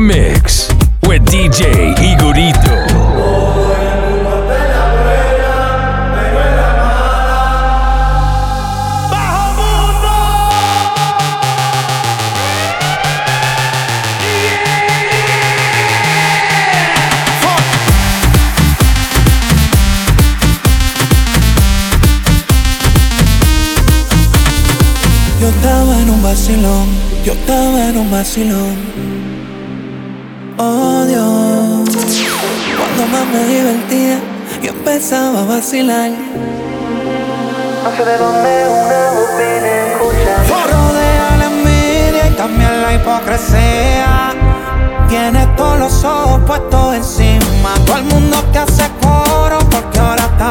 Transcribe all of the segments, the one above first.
Mix with DJ Igorito. Yo estaba en un vacilón, yo estaba en un vacilón. Cuando más me divertía, yo empezaba a vacilar. No sé de dónde una voz viene escuchar. Rodea la envidia y también la hipocresía. Tienes todos los ojos puestos encima. Todo el mundo te hace coro porque ahora está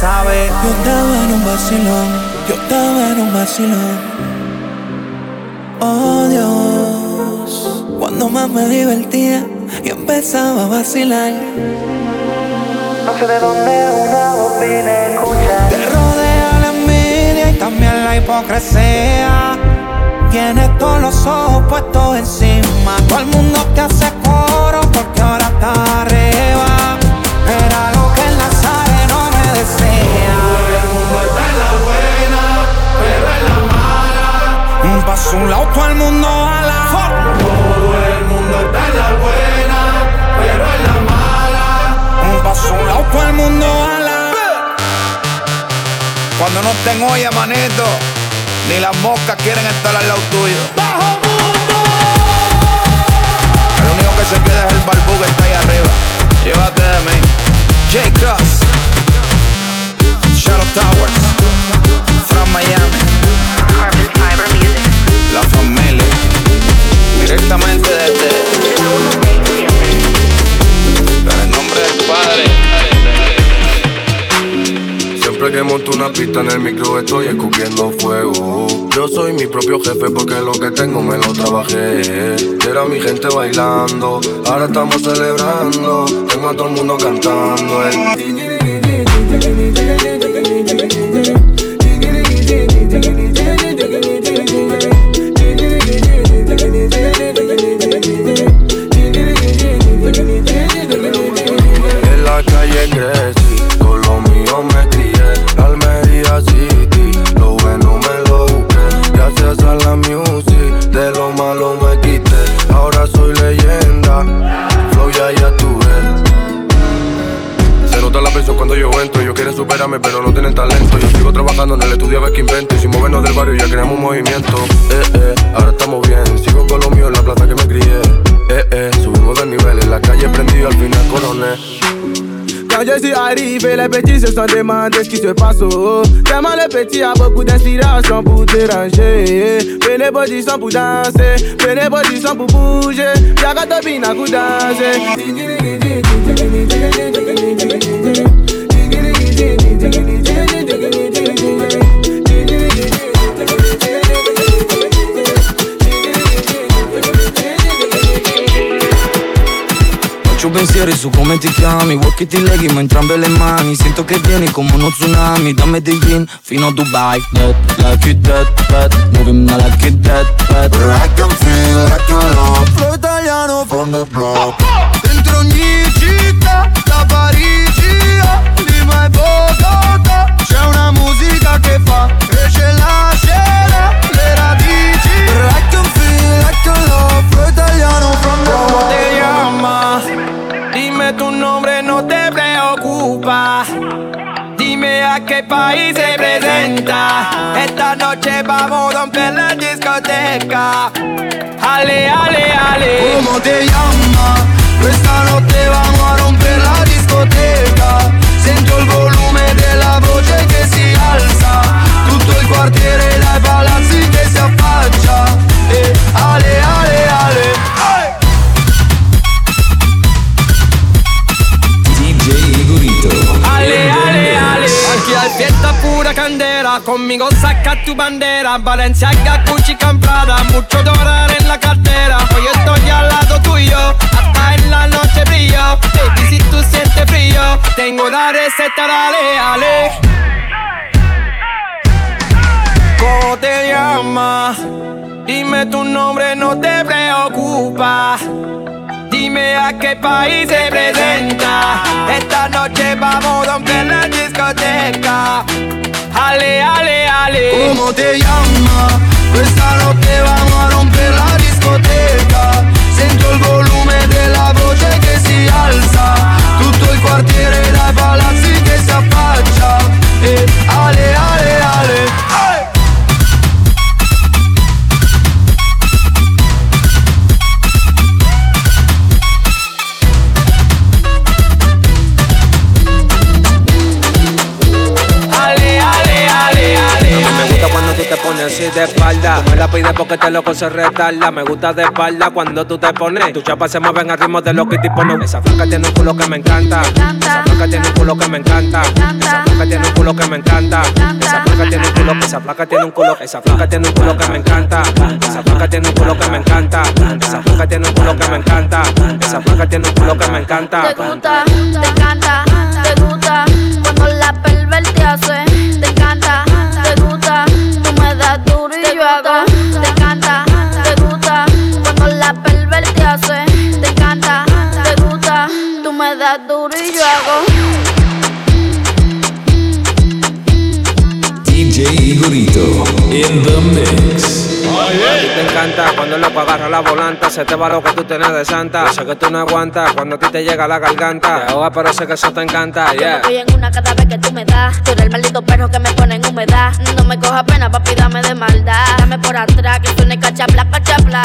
sabe. Yo estaba en un vacilón, yo estaba en un vacilón. Oh Dios, cuando más me divertía, yo empezaba a vacilar. No sé de dónde una voz vine escuchar. Te rodea la envidia y también la hipocresía. Tienes todos los ojos puestos encima. Todo el mundo te hace coro porque ahora está Un a lado, todo el mundo ala. Todo el mundo está en la buena, pero en la mala. Un a lado, todo el mundo ala. Cuando no estén olla, manito, ni las moscas quieren estar al lado tuyo. ¡Bajo mundo! El único que se queda es el barbú que está ahí arriba. Llévate de mí. J. Cross. Shadow Towers. Siempre que monto una pista en el micro estoy escupiendo fuego. Yo soy mi propio jefe porque lo que tengo me lo trabajé. Era mi gente bailando, ahora estamos celebrando. Tengo a todo el mundo cantando. eh. el- movimiento. Eh, eh, ahora estamos bien. Sigo con lo mío en la plaza que me crié. Eh, eh, subimos de nivel. En la calle prendido, al final coroné. Quand je suis arrivé, les petits se sont demandé ce qui se passe. Oh. Tellement les petits a beaucoup d'inspiration pour déranger. Prenez vos du son pour danser, prenez vos du son pour bouger. Y'a qu'à pour danser. Pensieri su come ti chiami. Vuoi che ti leghimo entrambe le mani. Sento che vieni come uno tsunami. Dammi dei gin fino a Dubai. Dead, like it dead, bad Moving me like it dead, bad I can feel, I can love. Flow italiano from the block. Dentro ogni città, da Parigi a Lima e Bogotà C'è una musica che fa crescere la scena, le radici. I can feel, I can love. Flow italiano from the ¿Cómo block País se presenta. Esta noche vamos a romper la discoteca. Ale, ale, ale. ¿Cómo te llamas? Esta noche vamos a romper la discoteca. Sento il volume della voce che si alza. Tutto il quartiere Conmigo saca tu bandera. Valenciaga, Gucci, Camprada Mucho dólar en la cartera. Hoy estoy al lado tuyo Hasta en la noche brillo. Baby, si tú sientes frío Tengo la receta, dale, ale ¿Cómo te llamas? Dime tu nombre, no te preocupa Dime a qué país se presenta. Esta noche vamos a romper la discoteca. Ale, ale, ale. ¿Cómo te llamas? Esta noche vamos a romper la discoteca. Sento il volume della voce che si alza. Tutto il quartiere dai palazzi che si affaccia. E ale, ale, ale. Ale, así de espalda. Tú me la pides porque te loco se retarda. Me gusta de espalda cuando tú te pones. Tu chapa se mueven al ritmo de lo que tipo no. Esa flaca tiene un culo que me encanta. Esa flaca tiene un culo que me encanta. Esa flaca tiene un culo que me encanta. Esa flaca tiene un culo, esa flaca tiene un culo, esa flaca tiene un culo que me encanta. Esa flaca tiene un culo que me encanta. Esa flaca tiene un culo que me encanta. Esa flaca tiene un culo que me encanta. Te gusta, te encanta, te gusta cuando la perver te hace. Te encanta, te gusta, duro y yo hago. Te encanta, te gusta cuando la perver te hace. Te encanta, te gusta, tú me das duro y yo hago. DJ Igorito in the mix. A ti te encanta cuando el loco agarra la volanta, se te va lo que tú tienes de santa. Yo sé que tú no aguantas cuando a ti te llega la garganta. Te ahoga, pero sé que eso te encanta, Yo yeah. me voy en una cada vez que tú me das. Tú eres el maldito perro que me pone en humedad. No me coja pena, papi, dame de maldad. Dame por atrás, que suene cachapla, cachapla.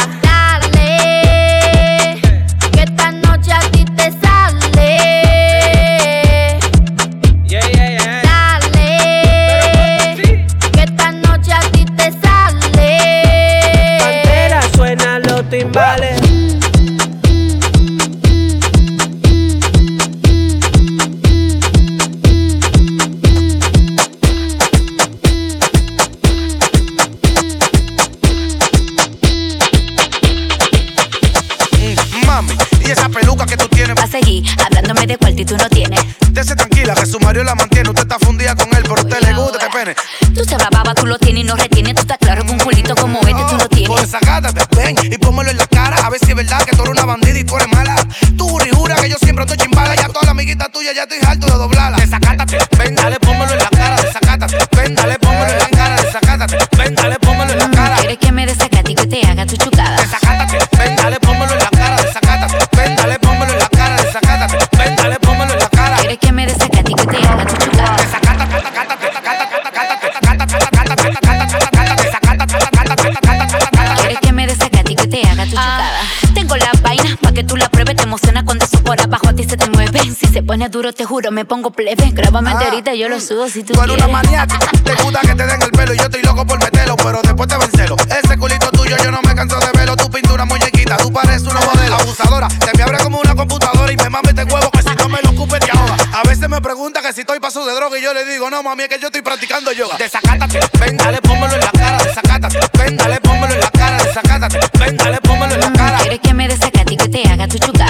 Si se pone duro, te juro, me pongo plebe. Grábame enterita, yo lo subo si tú Tú eres una quieres. maniática, te gusta que te den el pelo y yo estoy loco por meterlo, pero después te vencelo. Ese culito tuyo yo no me canso de verlo, tu pintura muñequita, tú pareces una modelo abusadora. Te me abre como una computadora y me mame este huevo que si no me lo ocupes te ahoga. A veces me pregunta que si estoy paso de droga y yo le digo, no mami, es que yo estoy practicando yoga. Desacátate, ven, dale, pónmelo en la cara, desacátate, ven, dale, pónmelo en la cara, desacátate, ven, dale, pónmelo en la cara. Quieres que me desacate y que te haga tu chucada.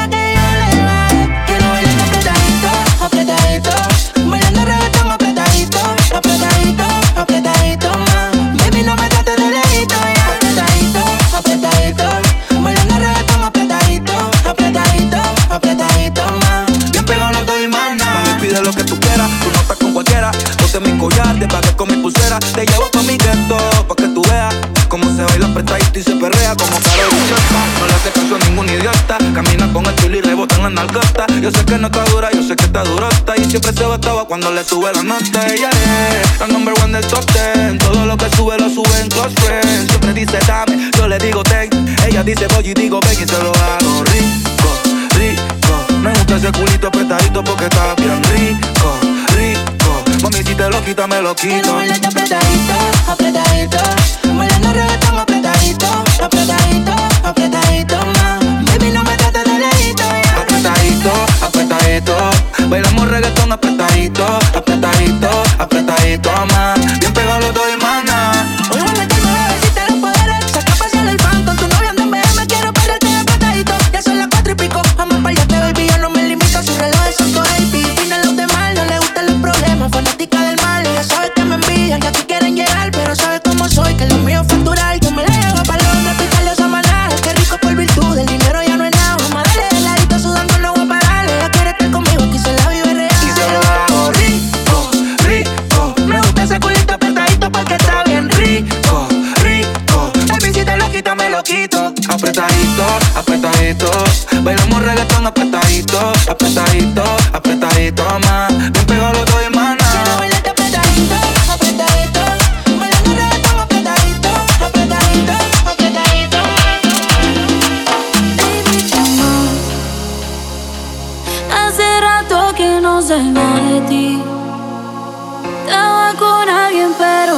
lagay Yo sé que no está dura, yo sé que está durota. Y siempre se botaba cuando le sube la nota. Ella es la number one del top ten. Todo lo que sube lo sube en close friends. Siempre dice dame, yo le digo ten Ella dice voy y digo ven y se lo hago Rico, rico Me gusta ese culito apretadito porque está bien rico, rico. Mami si te lo quita me lo quito. apretadito, apretadito. Bailando reggaetón apretadito, apretadito, apretadito. Bailamos reggaetón apretadito, apretadito, apretadito.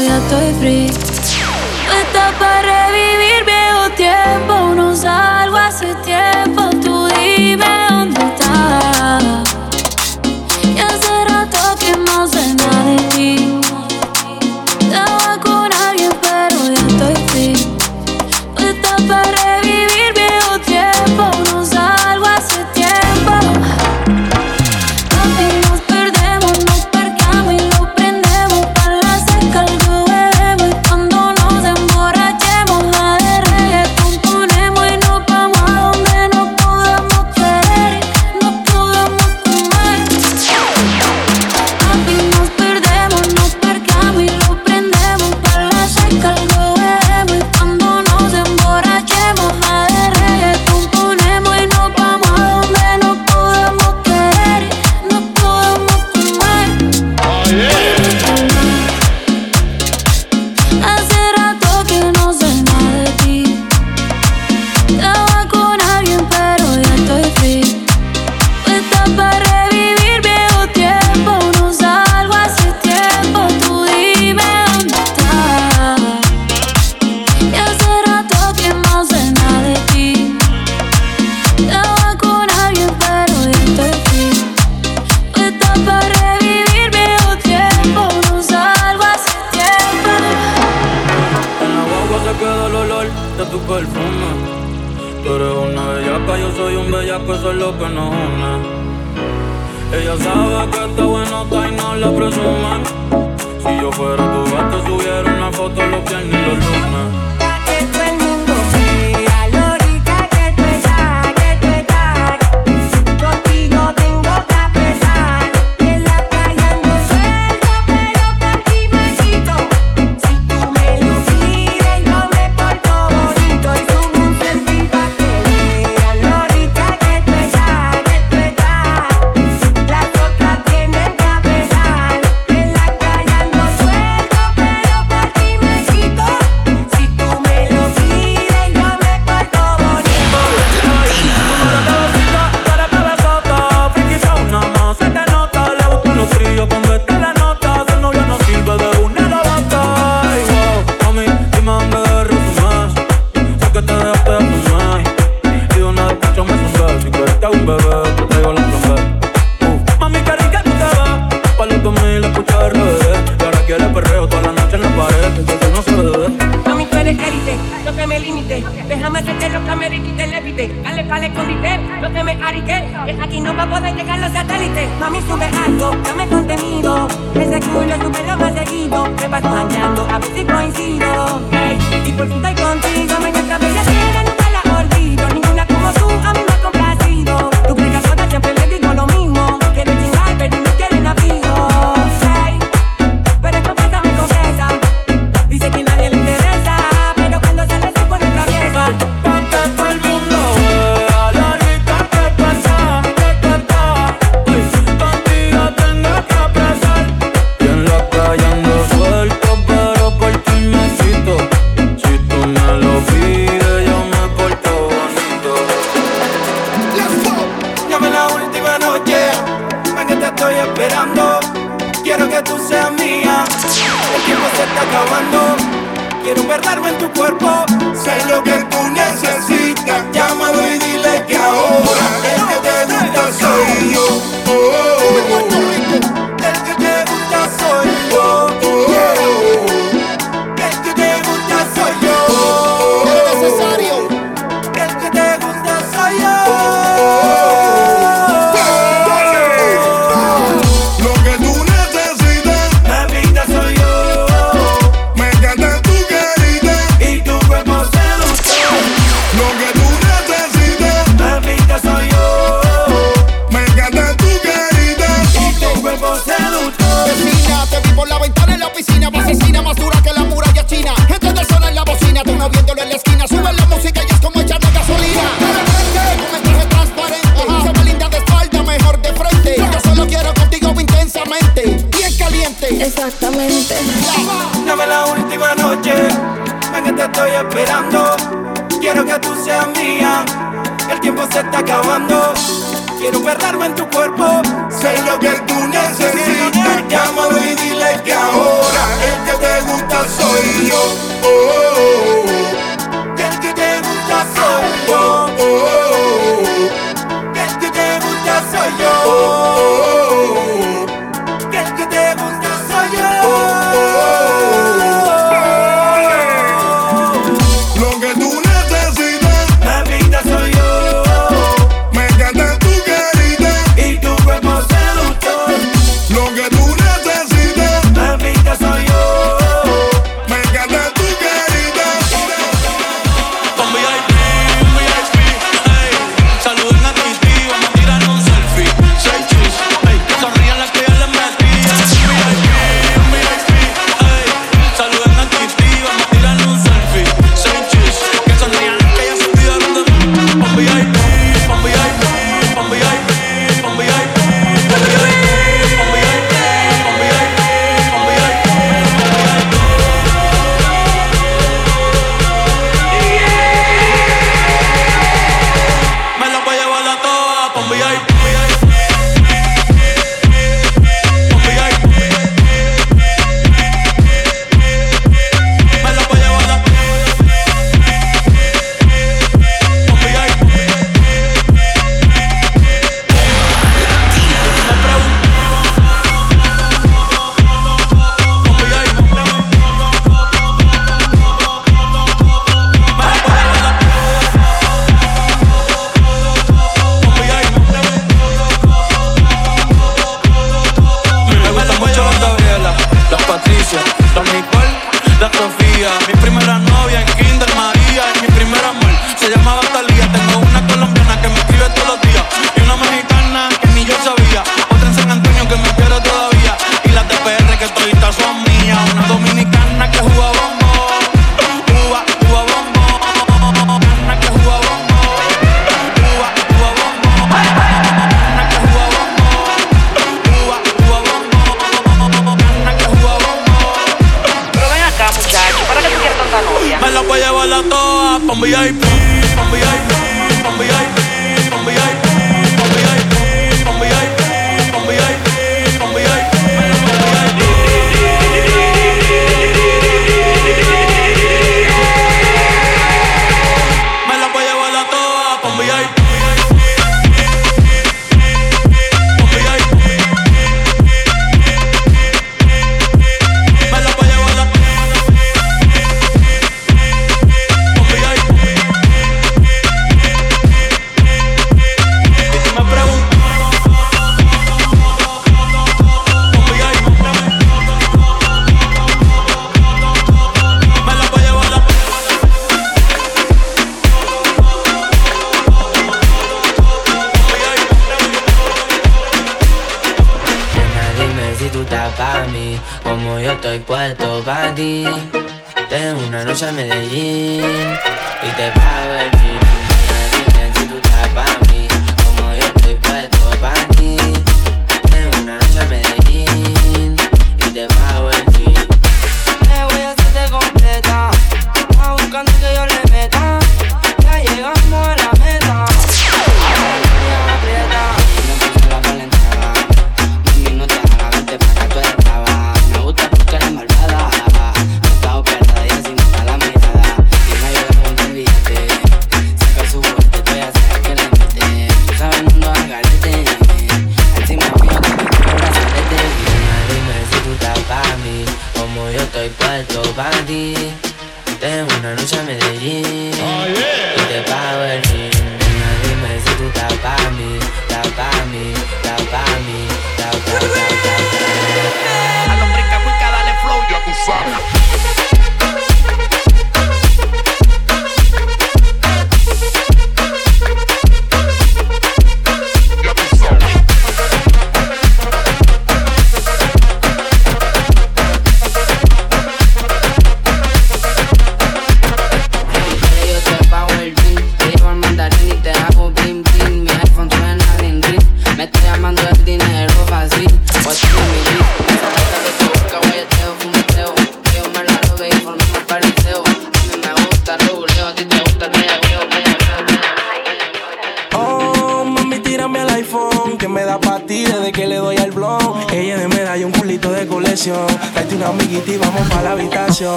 ya estoy free. Para revivir viejo tiempo, no salgo hace tiempo, tú dime. Quiero perderme en tu Medellín y te pago el jean.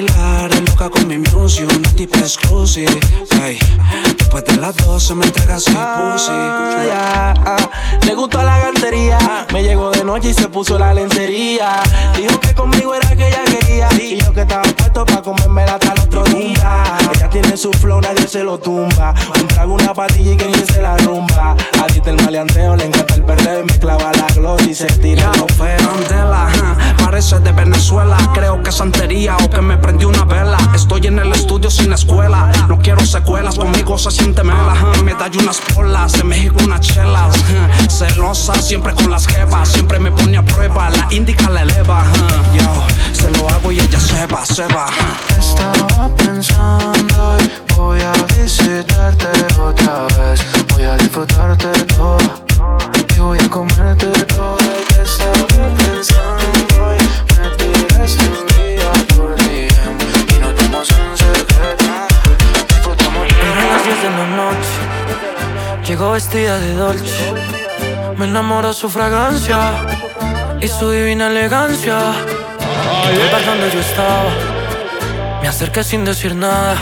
Bailar, loca con mi music, un tipo exclusive. Después de las 12 me entrega su pussy. ya, ah. Le gustó la gantería, me llegó de noche y se puso la lencería. Dijo que conmigo era que ella quería. Y yo que estaba puesto pa' comerme hasta el otro día. Ella tiene su flow, nadie se lo tumba. Un trago, una patilla y que ni se la rumba. A ti te el maleanteo, le encanta el perder. Me clava la gloss y se tira ajá, parece de Venezuela. Creo que es santería o que me prendió una vela. Estoy en el estudio sin escuela. No quiero secuelas, conmigo se siente mela. Me da unas polas, en México unas chelas. Celosa, siempre con las jevas. Siempre me pone a prueba, la indica la eleva. Yo se lo hago y ella se va, se va. Estaba pensando y voy a visitarte otra vez. Voy a disfrutarte todo y voy a comerte todo. Y te estaba pensando y me tiraste un día por DM y nos dimos en secreto. Disfrutamos Eran las 10 de la noche. Llegó vestida de dolce. Me enamoró su fragancia y su divina elegancia. El bar donde yo estaba. Me acerqué sin decir nada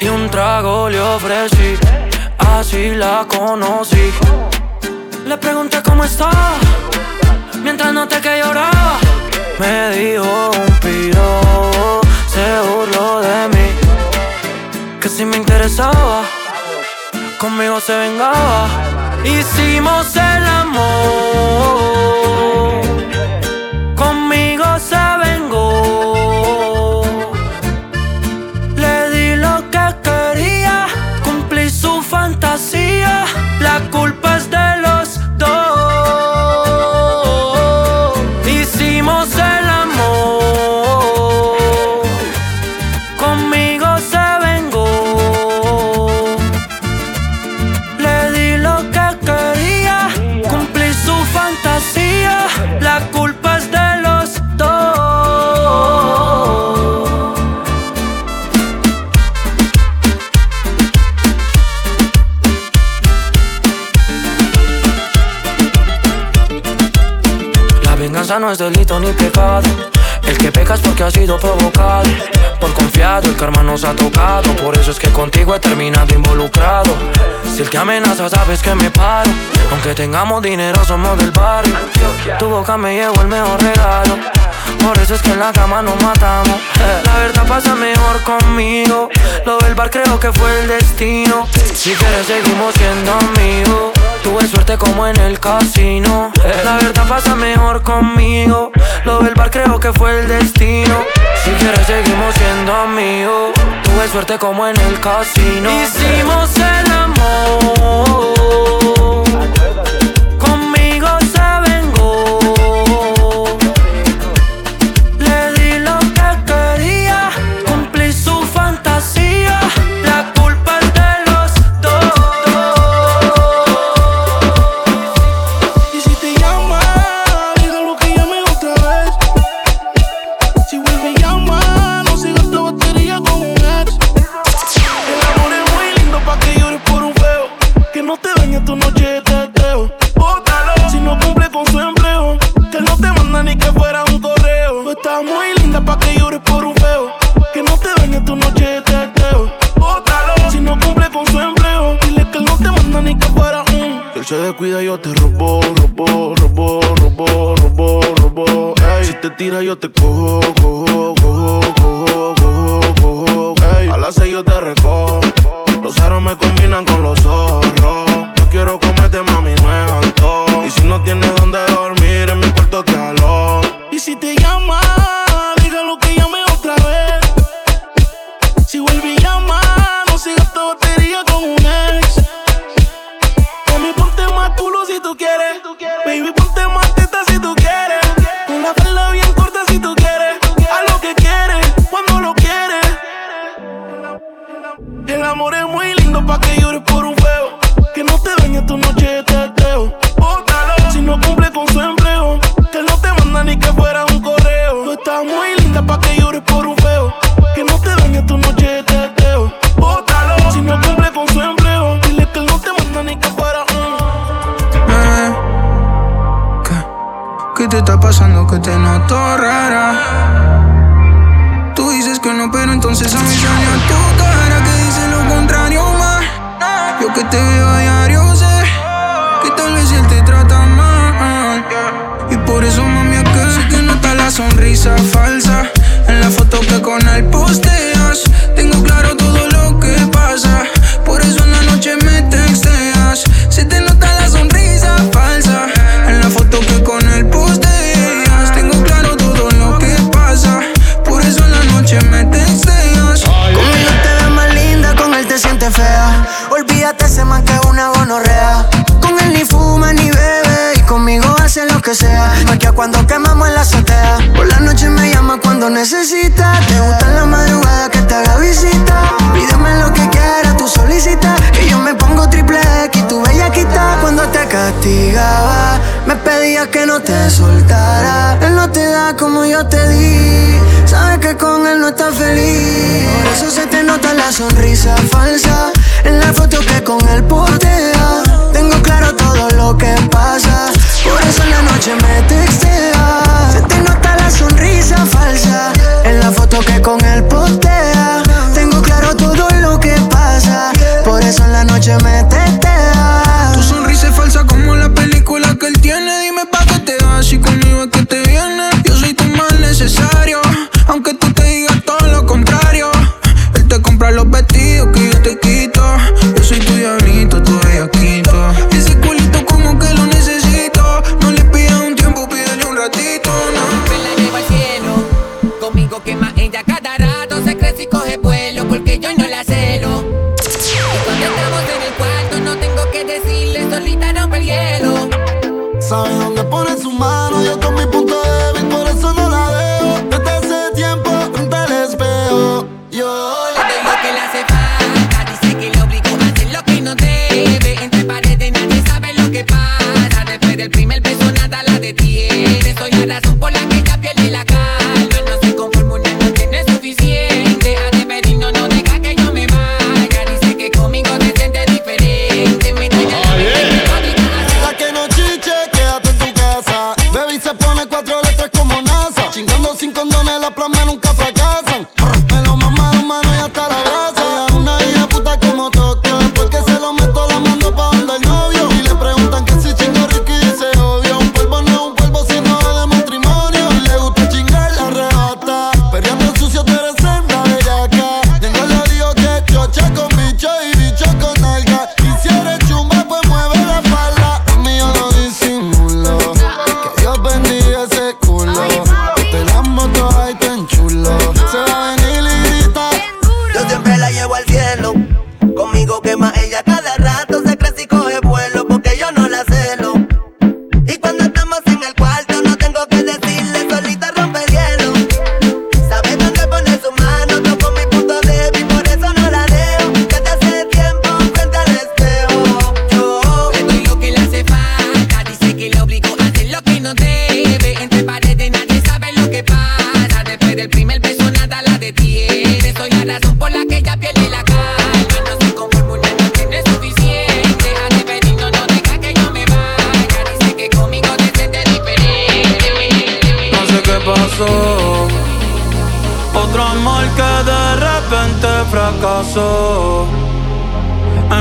y un trago le ofrecí. Así la conocí. Le pregunté cómo estaba mientras noté que lloraba. Me dijo un piro, se burló de mí. Que si me interesaba, conmigo se vengaba. Hicimos el amor, nos ha tocado. Por eso es que contigo he terminado involucrado. Si el que amenaza sabes que me paro. Aunque tengamos dinero, somos del barrio. Tu boca me llevo el mejor regalo. Por eso es que en la cama nos matamos. La verdad pasa mejor conmigo. Lo del bar creo que fue el destino. Si quieres, seguimos siendo amigos. Tuve suerte como en el casino. La verdad pasa mejor conmigo. Lo del bar creo que fue el destino. Si quieres seguimos siendo amigos. Tuve suerte como en el casino. Hicimos el amor. Se descuida yo te robo, robo, robo, robo, robo, robo. Ey, si te tira yo te cojo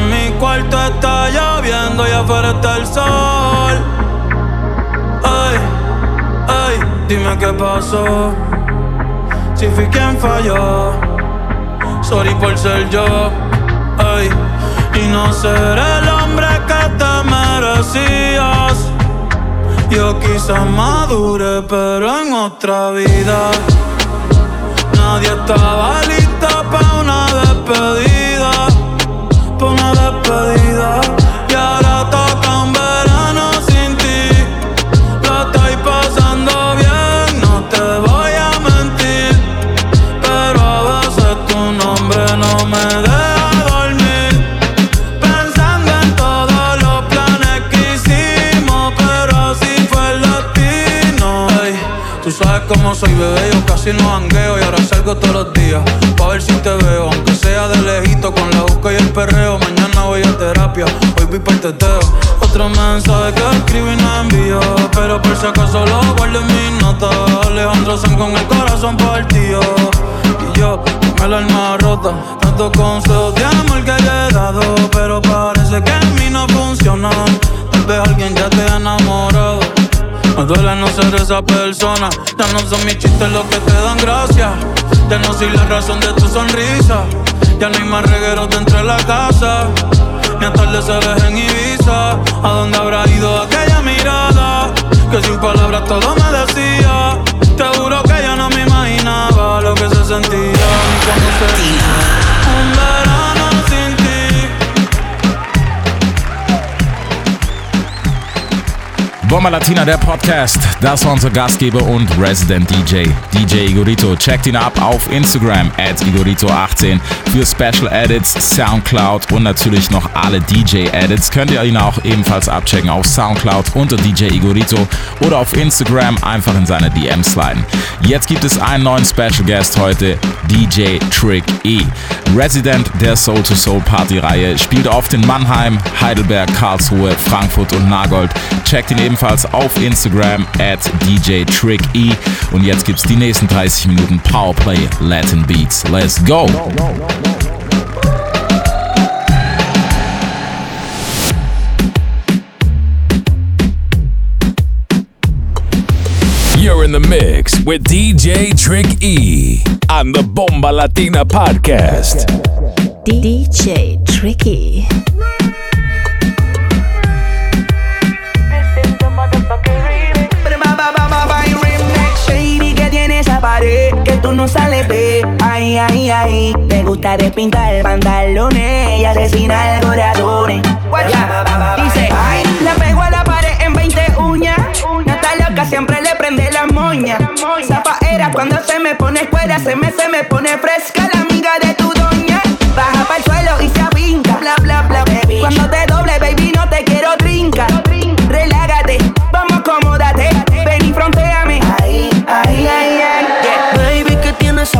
mi cuarto está lloviendo y afuera está el sol. Ay, ay, dime qué pasó. Si fui quien falló, sorry por ser yo. Ay, y no ser el hombre que te merecías. Yo quizás madure, pero en otra vida. Nadie estaba despedida. Pa' una despedida. Y ahora toca un verano sin ti. Lo estoy pasando bien, no te voy a mentir. Pero a veces tu nombre no me deja dormir. Pensando en todos los planes que hicimos, pero así fue el destino. Tú sabes cómo soy, bebé, yo casi no hangueo y ahora salgo todos los días. El. Mañana voy a terapia, hoy vi para el teteo. Otro mensaje que escribí y no envío, pero por si acaso lo guardo en mis notas. Alejandro San con el corazón partido. Y yo, con el alma rota, tantos consejos de amor que le he dado, pero parece que en mí no funcionan. Tal vez alguien ya te ha enamorado. Me duele no ser esa persona. Ya no son mis chistes los que te dan gracia. Ya no soy la razón de tu sonrisa. Ya no hay más regueros dentro de la casa. Ni atardeceres en Ibiza. ¿A dónde habrá ido aquella mirada? Que sin palabras todo me Bomber Latina, der Podcast. Das war unser Gastgeber und Resident DJ, DJ Igorito. Checkt ihn ab auf Instagram at Igorito18 für Special Edits, Soundcloud und natürlich noch alle DJ-Edits. Könnt ihr ihn auch ebenfalls abchecken auf Soundcloud unter DJ Igorito oder auf Instagram einfach in seine DMs sliden. Jetzt gibt es einen neuen Special Guest heute, DJ Trick E. Resident der Soul to Soul Party-Reihe, spielt oft in Mannheim, Heidelberg, Karlsruhe, Frankfurt und Nagold. Checkt ihn ebenfalls auf Instagram at DJ Trick E. Und jetzt gibt's die nächsten 30 Minuten Powerplay Latin Beats. Let's go! You're in the mix with DJ Trick E on the Bomba Latina podcast. DJ Tricky. No sales de Ay, ay, ay Te gusta despintar pantalones Y asesinar corazones Dice, ay. Le pego a la pared en 20 uñas. Está loca, siempre le prende la moña. Zapaera cuando se me pone fuera Se me, se me pone fresca la amiga de tu doña. Baja para el suelo y se avinca Bla, bla, bla, baby. Cuando te doble, baby, no te quiero trinca. Relágate,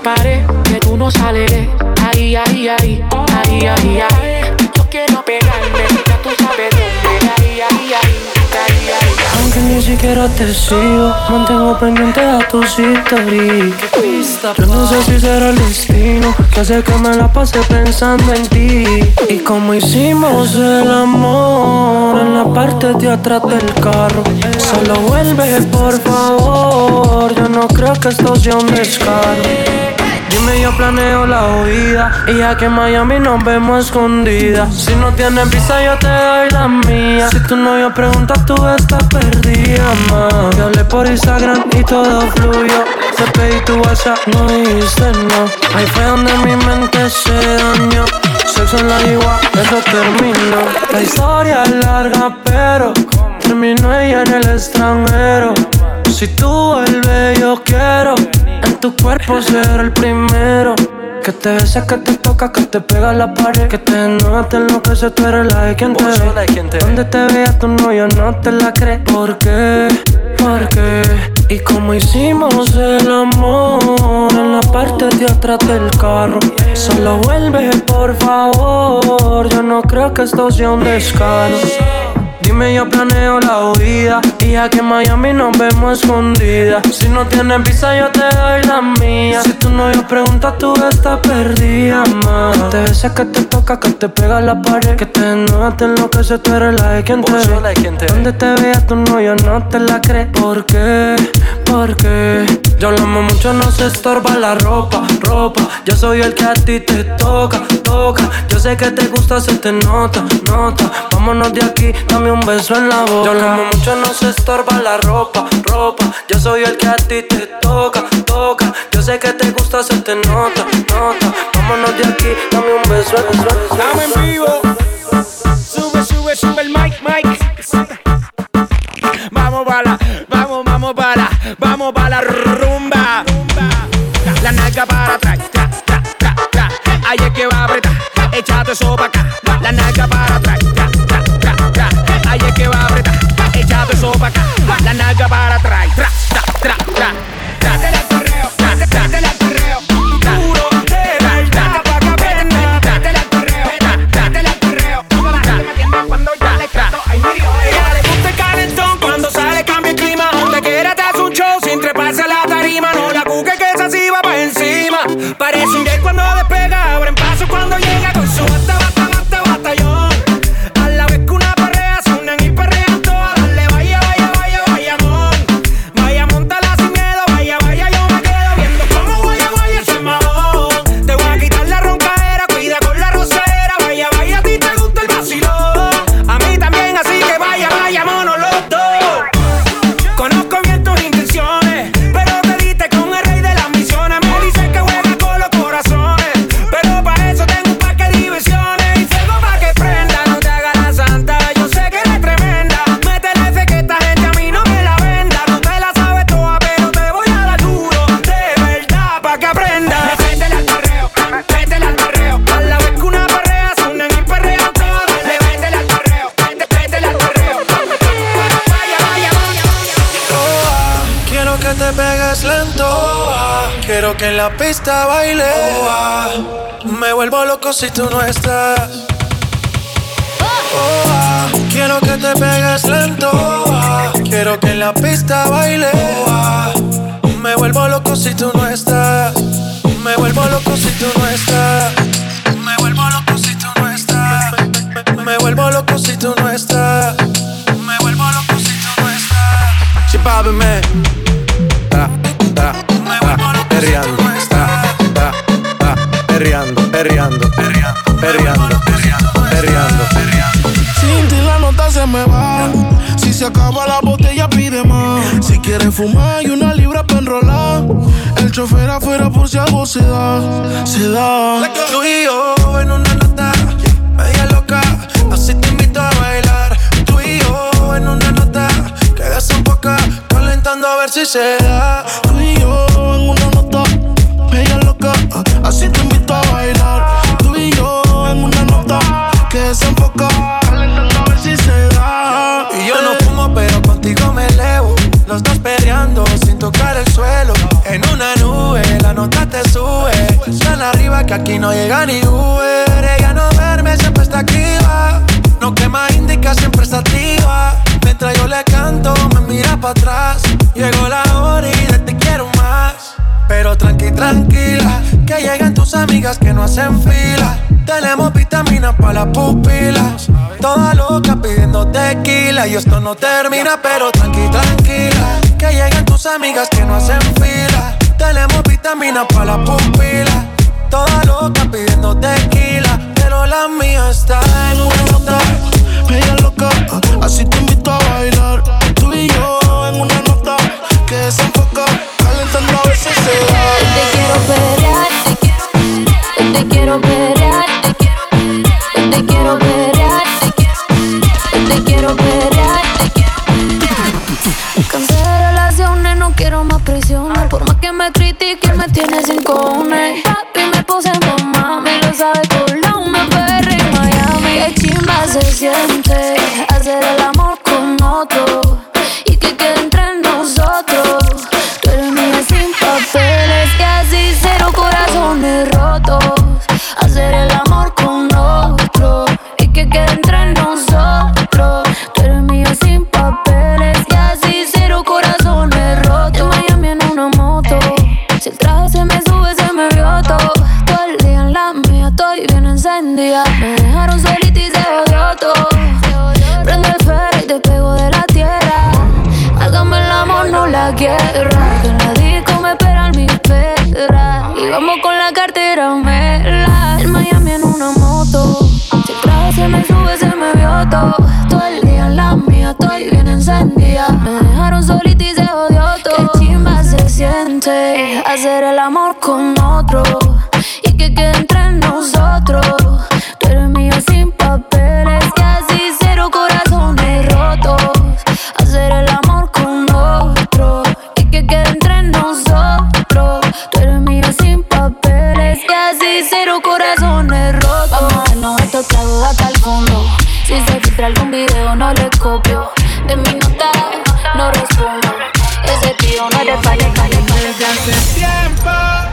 Que pared tú no sales Ay, ay, ay, ay, ay, ay. Yo quiero pegarme, ya tú sabes dónde. Aunque ni siquiera te sigo. Mantengo pendiente a tus historias. Yo no sé si será el destino que hace que me la pase pensando en ti. Y como hicimos el amor en la parte de atrás del carro. Solo vuelve, por favor. Yo no creo que esto sea un descaro. Dime, yo planeo la huida. Y ya que en Miami nos vemos escondidas. Si no tienes visa, yo te doy la mía. Si tu novio pregunta, tú estás perdida, ma. Te hablé por Instagram y todo fluyó. Te pedí tu WhatsApp, no dijiste no. Ahí fue donde mi mente se dañó. Sexo en la igual, eso terminó. La historia es larga, pero terminó ella en el extranjero. Si tú vuelves, yo quiero en tu cuerpo ser el primero. Que te besa, que te toca, que te pega a la pared. Que te note lo que se tú eres la de quien te ve. Donde te vea tu novio no te la cree. ¿Por qué? ¿Por qué? Y como hicimos el amor en la parte de atrás del carro. Solo vuelve, por favor. Yo no creo que esto sea un descaro. Dime, yo planeo la huida. Y ya que en Miami nos vemos escondidas. Si no tienes visa, yo te doy la mía. Si tu novio pregunta, tú estás perdida. Que te besa, que te toca, que te pega la pared. Que te note en lo que se tú eres la de quien te ve. Donde te vea tu novio no te la cree. ¿Por qué? ¿Por qué? Yo hablamos mucho, no se estorba la ropa, ropa. Yo soy el que a ti te toca, toca. Yo sé que te gusta, se te nota, nota. Vámonos de aquí, dame un beso en la boca. Yo hablamos mucho, no se estorba la ropa, ropa. Yo soy el que a ti te toca, toca. Yo sé que te gusta, se te nota, nota. Vámonos de aquí, dame un beso, beso, beso. Estamos en vivo. Sube, sube, sube el mic, mic. Vamos para, vamos, vamos para, vamos para la rumba. La nalga para atrás, tra, tra, tra, tra. Ahí es que va a apretar, échate eso pa' acá. La nalga para atrás, acá. La nalga que en la pista baile. Me vuelvo loco si tú no estás. Quiero que te pegues lento. Quiero que en la pista baile. Me vuelvo loco si tú no estás. Me vuelvo loco si tú no estás. Me vuelvo loco si tú no estás. Me vuelvo loco si tú no estás. Me vuelvo loco si tú no estás. Chipabe perreando. Tra, tra, tra, perreando, perreando, perreando, perreando, perreando. Sin ti la nota se me va. Si se acaba la botella, pide más. Si quieres fumar y una libra para enrolar. El chofer afuera por si algo se da. Se da. Tú y yo en una nota media loca, así te invito a bailar. Tú y yo en una nota que un poco calentando a ver si se da. Tú y yo en una. Así te invito a bailar. Tú y yo en una nota que desenfoca. Calentando a ver si se da. Y yo no fumo, pero contigo me elevo. Los dos peleando sin tocar el suelo. En una nube, la nota te sube. Tan arriba que aquí no llega ni Uber. Ella no duerme, siempre está activa. No quema indica, siempre está activa. Mientras yo le canto, me para atrás. Llegó la hora y de te quiero más. Pero tranqui, tranquila, que llegan tus amigas que no hacen fila. Tenemos vitaminas para las pupilas. Toda loca pidiendo tequila. Y esto no termina, pero tranqui, tranquila. Que lleguen tus amigas que no hacen fila. Tenemos vitaminas para las pupilas. Toda loca pidiendo tequila. Pero la mía está en una nota. Ella loca, así te invito a bailar. Tú y yo en una nota que desenfoca, te quiero pelear, te quiero pelear, te quiero pelear. Cansé de relaciones, no quiero más prisiones. Por más que me critiquen, me tienes sin cojones. Papi, me puse mamá, me lo sabe por la me perre en Miami. Qué chimba se siente encendida. Me dejaron solita y se odió todo. Qué chimba se siente hacer el amor con otro. Tío no falla, falla, Desde hace tiempo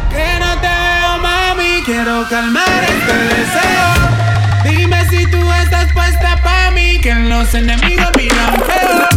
que no te veo, mami. Quiero calmar este deseo. Dime si tú estás puesta pa' mí. Que los enemigos miran feo.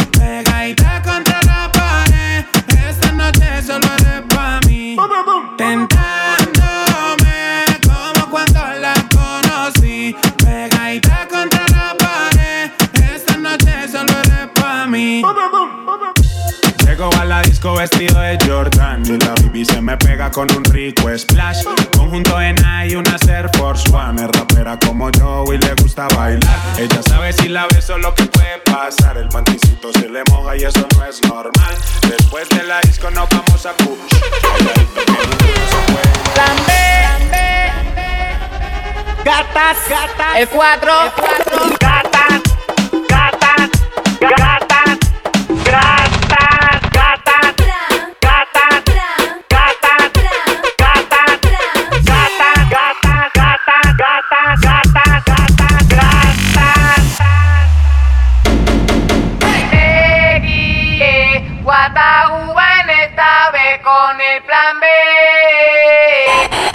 Disco vestido de Jordan y la baby se me pega con un rico splash. Conjunto en y una Air Force One. Es rapera como yo y le gusta bailar. Ella sabe si la beso lo que puede pasar. El panticito se le moja y eso no es normal. Después de la disco nos vamos a push. Plan B. Gatas, gatas. El 4. El 4. Gatas, gatas, gatas, gatas, gatas,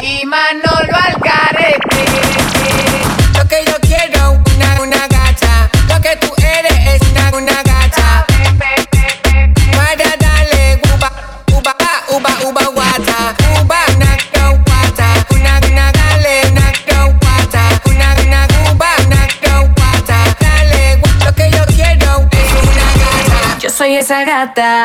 Y Manolo Alcarete. Lo que yo quiero, una, una gacha. Lo que tú eres es una, una. Para darle uba, uba, ah, uba, uba, guata. Uba, uba. Dale, lo que yo quiero es una gata. Yo soy esa gata.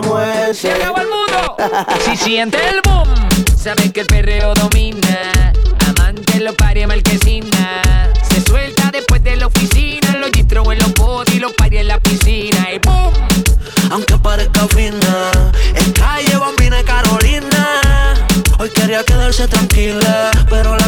la muerte. Se acabó el mundo. Si siente el boom, sabe que el perreo domina. Amante lo pari marquesina. Se suelta después de la oficina. Los gistros en los botes y los pari en la piscina. Y boom. Aunque parezca fina, es calle Bambina y Carolina. Hoy quería quedarse tranquila, pero la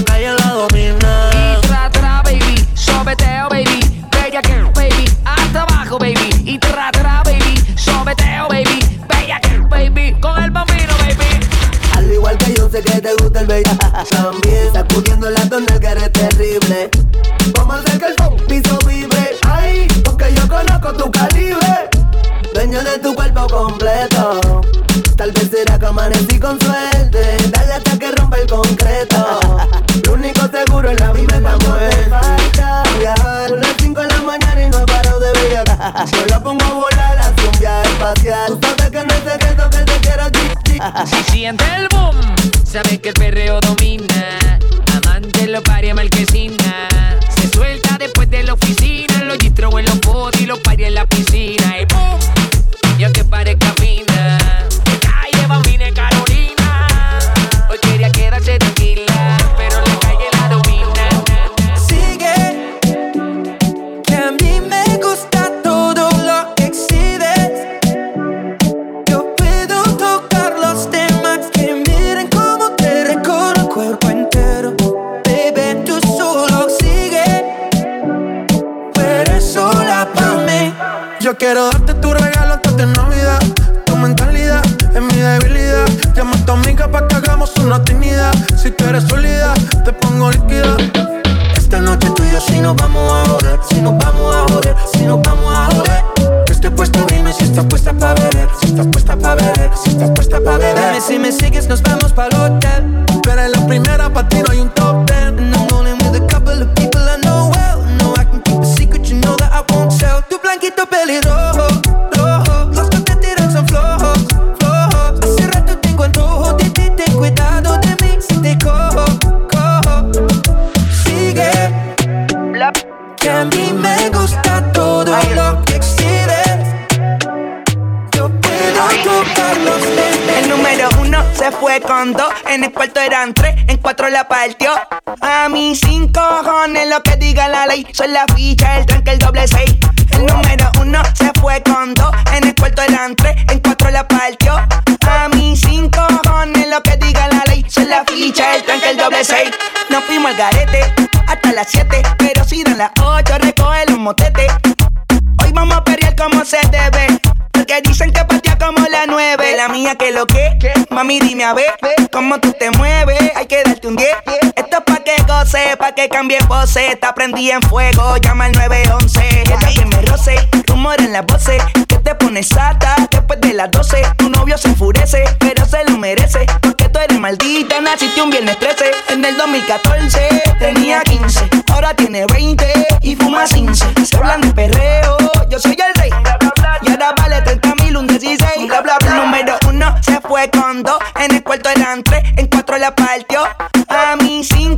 También sacudiendo la tonel que eres terrible. Vamos a hacer que el piso vibre. Ay, porque yo conozco tu calibre. Dueño de tu cuerpo completo. Tal vez será que amanecí con suerte. Dale hasta que rompa el concreto. Lo único seguro en la vida es la muerte Falta. Viajar Son las 5 de la mañana y no paro de brillar. Yo la pongo a volar hacia un viaje espacial. Tú sabes que no es secreto que te quiero chi- chi- Si siente el boom, sabe que el perreo domina. Amante lo pari marquesina. Se suelta después de la oficina. Los gistros en los botes y los pari en la piscina. Pose. Está prendí en fuego, llama al 911. Ella que me roce, rumor en las voces. Que te pones sata después de las 12. Tu novio se enfurece, pero se lo merece. Porque tú eres maldita, naciste un viernes 13. En el 2014 tenía 15, ahora tiene 20 y fuma 15. Se hablan de perreo, yo soy el rey. Y ahora vale 30 mil, un 16. Bla, bla, bla. Número uno se fue con dos. En el cuarto eran tres, en cuatro la partió. A mí cojones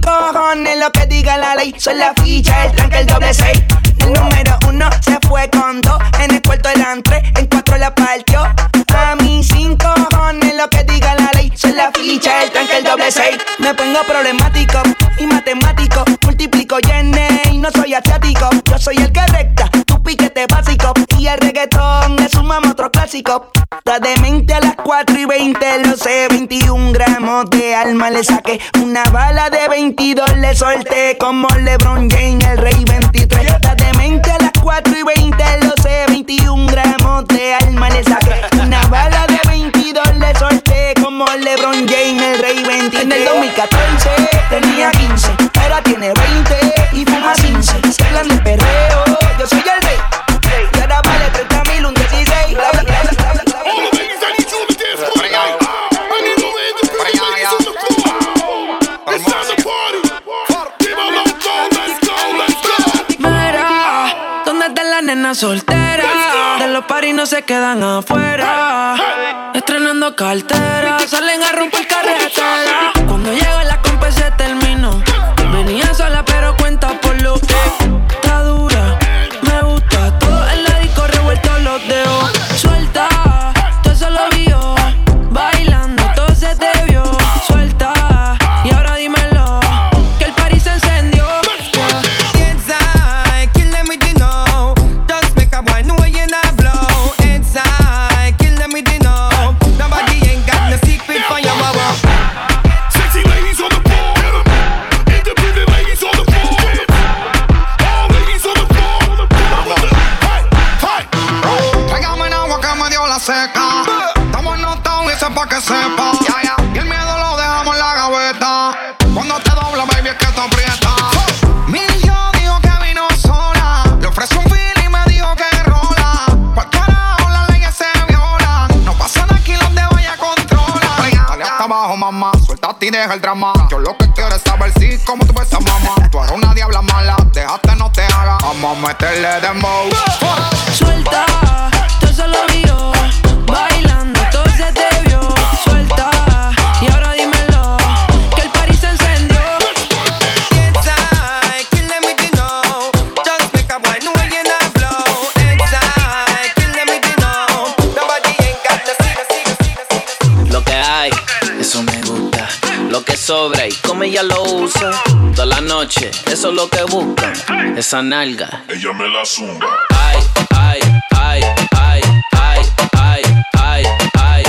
lo que diga la ley. Soy la ficha, el tranque, el doble seis. El número uno se fue con dos. En el cuarto eran tres, en cuatro la partió. A mí sin cojones lo que diga la ley. Soy la ficha, el tranque, el doble seis. Me pongo problemático y matemático. Multiplico yenes y no soy asiático. Yo soy el que recta, tu piquete básico. Y el reggaetón es otro clásico. Está demente a las 4 y 20, lo sé. 21 gramos de alma le saqué. Una bala de 22 le solté. Como LeBron James, el rey 23. Está demente a las 4 y 20, lo sé. 21 gramos de alma le saqué. Una bala de 22 le solté. Como LeBron James, el rey y 23. En el 2014 tenía 15, ahora tiene 20 y fuma 15. Se hablan de perreo, yo soy el solteras? De los paris no se quedan afuera. Estrenando cartera, salen a romper carretera. Cuando llega la compa se terminó. Venía sola pero cuenta por lo que Yo lo que quiero es saber si como tú ves a mamá. Tú eres una diabla mala. Déjate, no te haga. Vamos a meterle dembow. Como ella lo usa. Toda la noche, eso es lo que buscan. Esa nalga. Ella me la zumba. Ay, ay, ay, ay, ay, ay, ay, ay.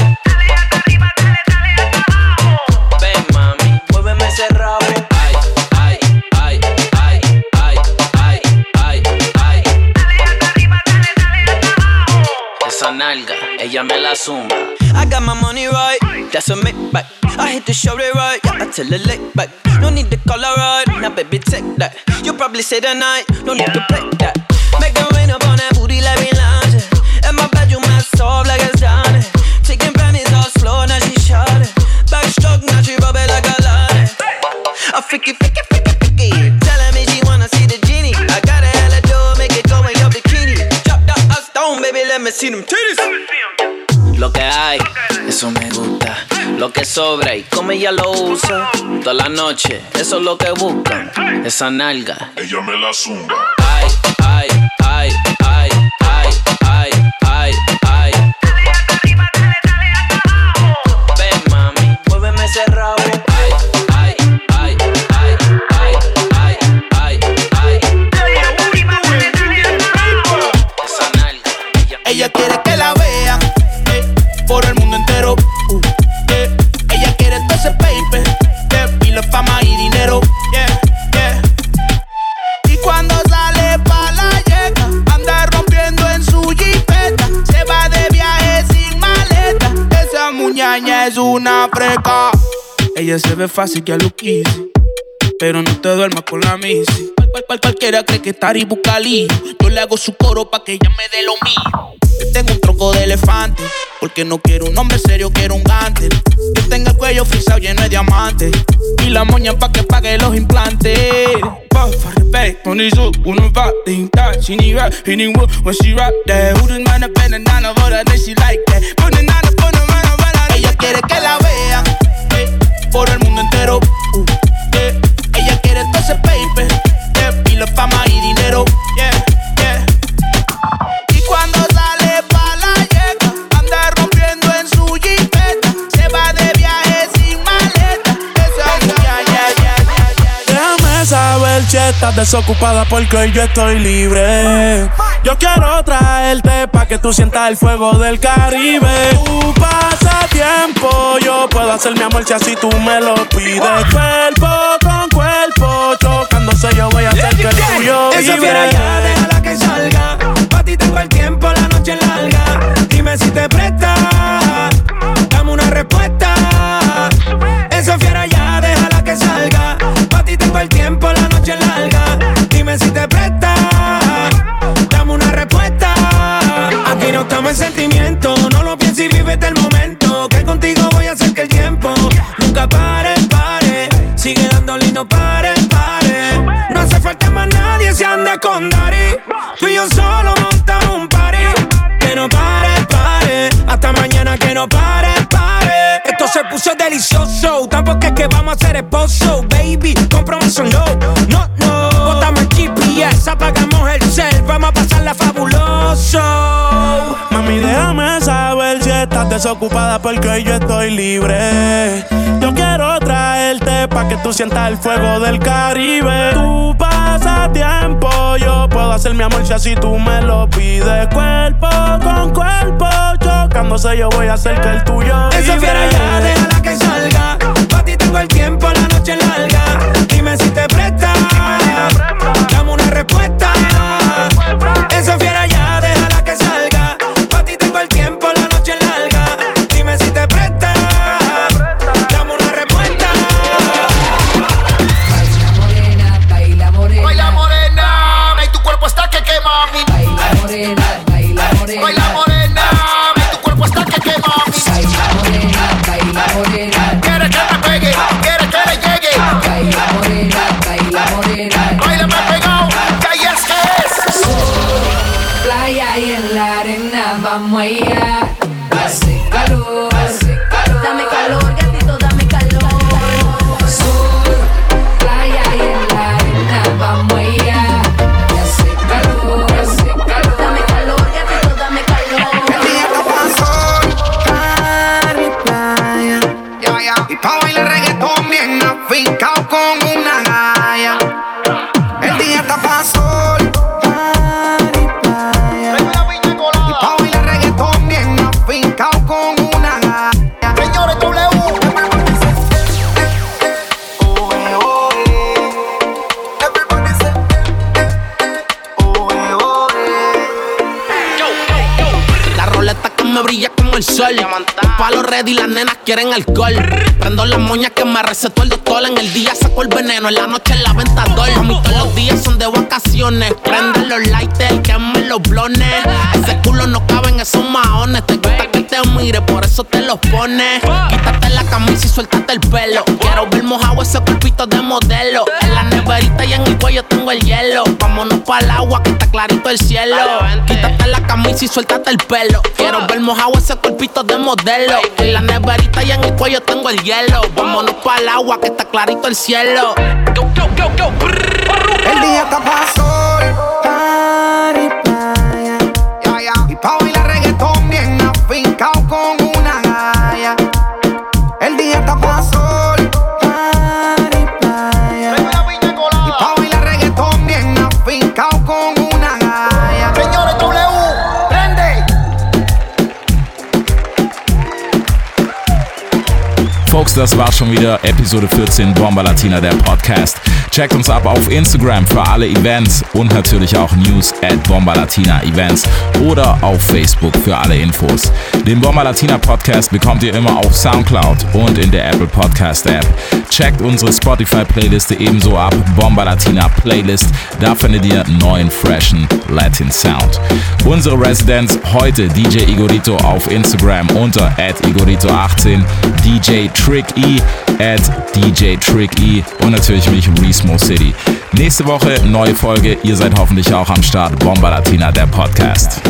Ven, mami, muéveme ese rabo. Ay, ay, ay, ay, ay, ay, ay, ay. Esa nalga, ella me la zumba. I got my money right, that's a make back. I hit the show they right, yeah, I tell her late back. No need to call her right, now baby take that. You probably say the night, no need to play that. Make it rain up on that booty like we lounge. In my bed, you my soul like it's down. Taking panties off slow, now she shot it. Backstroke, now she rub it like a lot. I freaky, freaky, freaky, freaky. Telling me she wanna see the genie. I got a hella dough, make it go in your bikini. Drop that ass down, baby, let me see them titties. Lo que hay, eso me gusta. Lo que sobra y como ella lo usa. Toda la noche, eso es lo que buscan. Esa nalga. Ella me la zumba. Ella se ve fácil que a lo quise. Pero no te duermas con la misi. Cual- cual- cual- cualquiera cree que está y busca lío. Yo le hago su coro pa' que ella me dé lo mío. Yo tengo un tronco de elefante. Porque no quiero un hombre serio, quiero un gante. Yo tengo el cuello frisado lleno de diamantes. Y la moña pa' que pague los implantes. Buff, respect, on his hook, uno va de hintar. She need rap, he need wood when she rap that. Who does man up in the nana, but I she like that. Put the nana, put the man up, Ella quiere que la vean por el mundo entero. uh. Ella quiere ese paper, eh, y la fama y dinero. Yeah, yeah. estás desocupada porque yo estoy libre. Yo quiero traerte pa' que tú sientas el fuego del Caribe. Tu pasatiempo, yo puedo hacer mi amor si así tú me lo pides. Cuerpo con cuerpo, chocándose yo voy a hacer que el tuyo Esa fiera ya, déjala que salga. Pa' ti tengo el tiempo, la noche larga. Dime si te presta, dame una respuesta. Esa fiera ya, déjala que salga. Pa' ti tengo el tiempo, la noche Dime si te presta. Dame una respuesta. Aquí no estamos en sentimiento. No lo pienses y vívete el momento. Que contigo voy a hacer que el tiempo nunca pare, pare. Sigue dándole y no pare, pare. No hace falta más nadie se anda con Dari. Puso delicioso. Tampoco es que vamos a ser esposo, baby. Compromiso no, no, no. Botamos el GPS, apagamos el cel. Vamos a pasarla fabuloso. Mami, déjame desocupada porque yo estoy libre. Yo quiero traerte pa' que tú sientas el fuego del Caribe. Tú pasas tiempo, yo puedo hacer mi amor si así tú me lo pides. Cuerpo con cuerpo, chocándose yo voy a hacer que el tuyo Esa fiera ya, déjala que salga. Pa' ti tengo el tiempo, la noche larga. Dime si te lo ready, las nenas quieren alcohol. Prendo las moñas que me recetó el doctor. En el día saco el veneno, en la noche la venta dol. A mí todos los días son de vacaciones. Prende los lighters, quemen los blones. Ese culo no cabe en esos maones. Te gusta que te mire, por eso te los pones. Quítate la camisa y suéltate el pelo. Quiero ver mojado ese cuerpito de modelo. En la neverita y en el cuello tengo el hielo. Vámonos para el agua que está clarito el cielo. Quítate la camisa y suéltate el pelo. Quiero ver mojado ese cuerpito de modelo. En la neverita y en el cuello tengo el hielo. Vámonos para el agua que está clarito el cielo. El día está pa' sol, Folks, das war schon wieder Episode 14 Bomba Latina, der Podcast. Checkt uns ab auf Instagram für alle Events und natürlich auch News at Bomba Latina Events oder auf Facebook für alle Infos. Den Bomba Latina Podcast bekommt ihr immer auf Soundcloud und in der Apple Podcast App. Checkt unsere Spotify Playliste ebenso ab, Bomba Latina Playlist. Da findet ihr neuen, freshen Latin Sound. Unsere Residenz heute DJ Igorito auf Instagram unter igorito18, DJ Trick E at DJ Trick E und natürlich mich Resmo City. Nächste Woche neue Folge. Ihr seid hoffentlich auch am Start. Bomba Latina, der Podcast.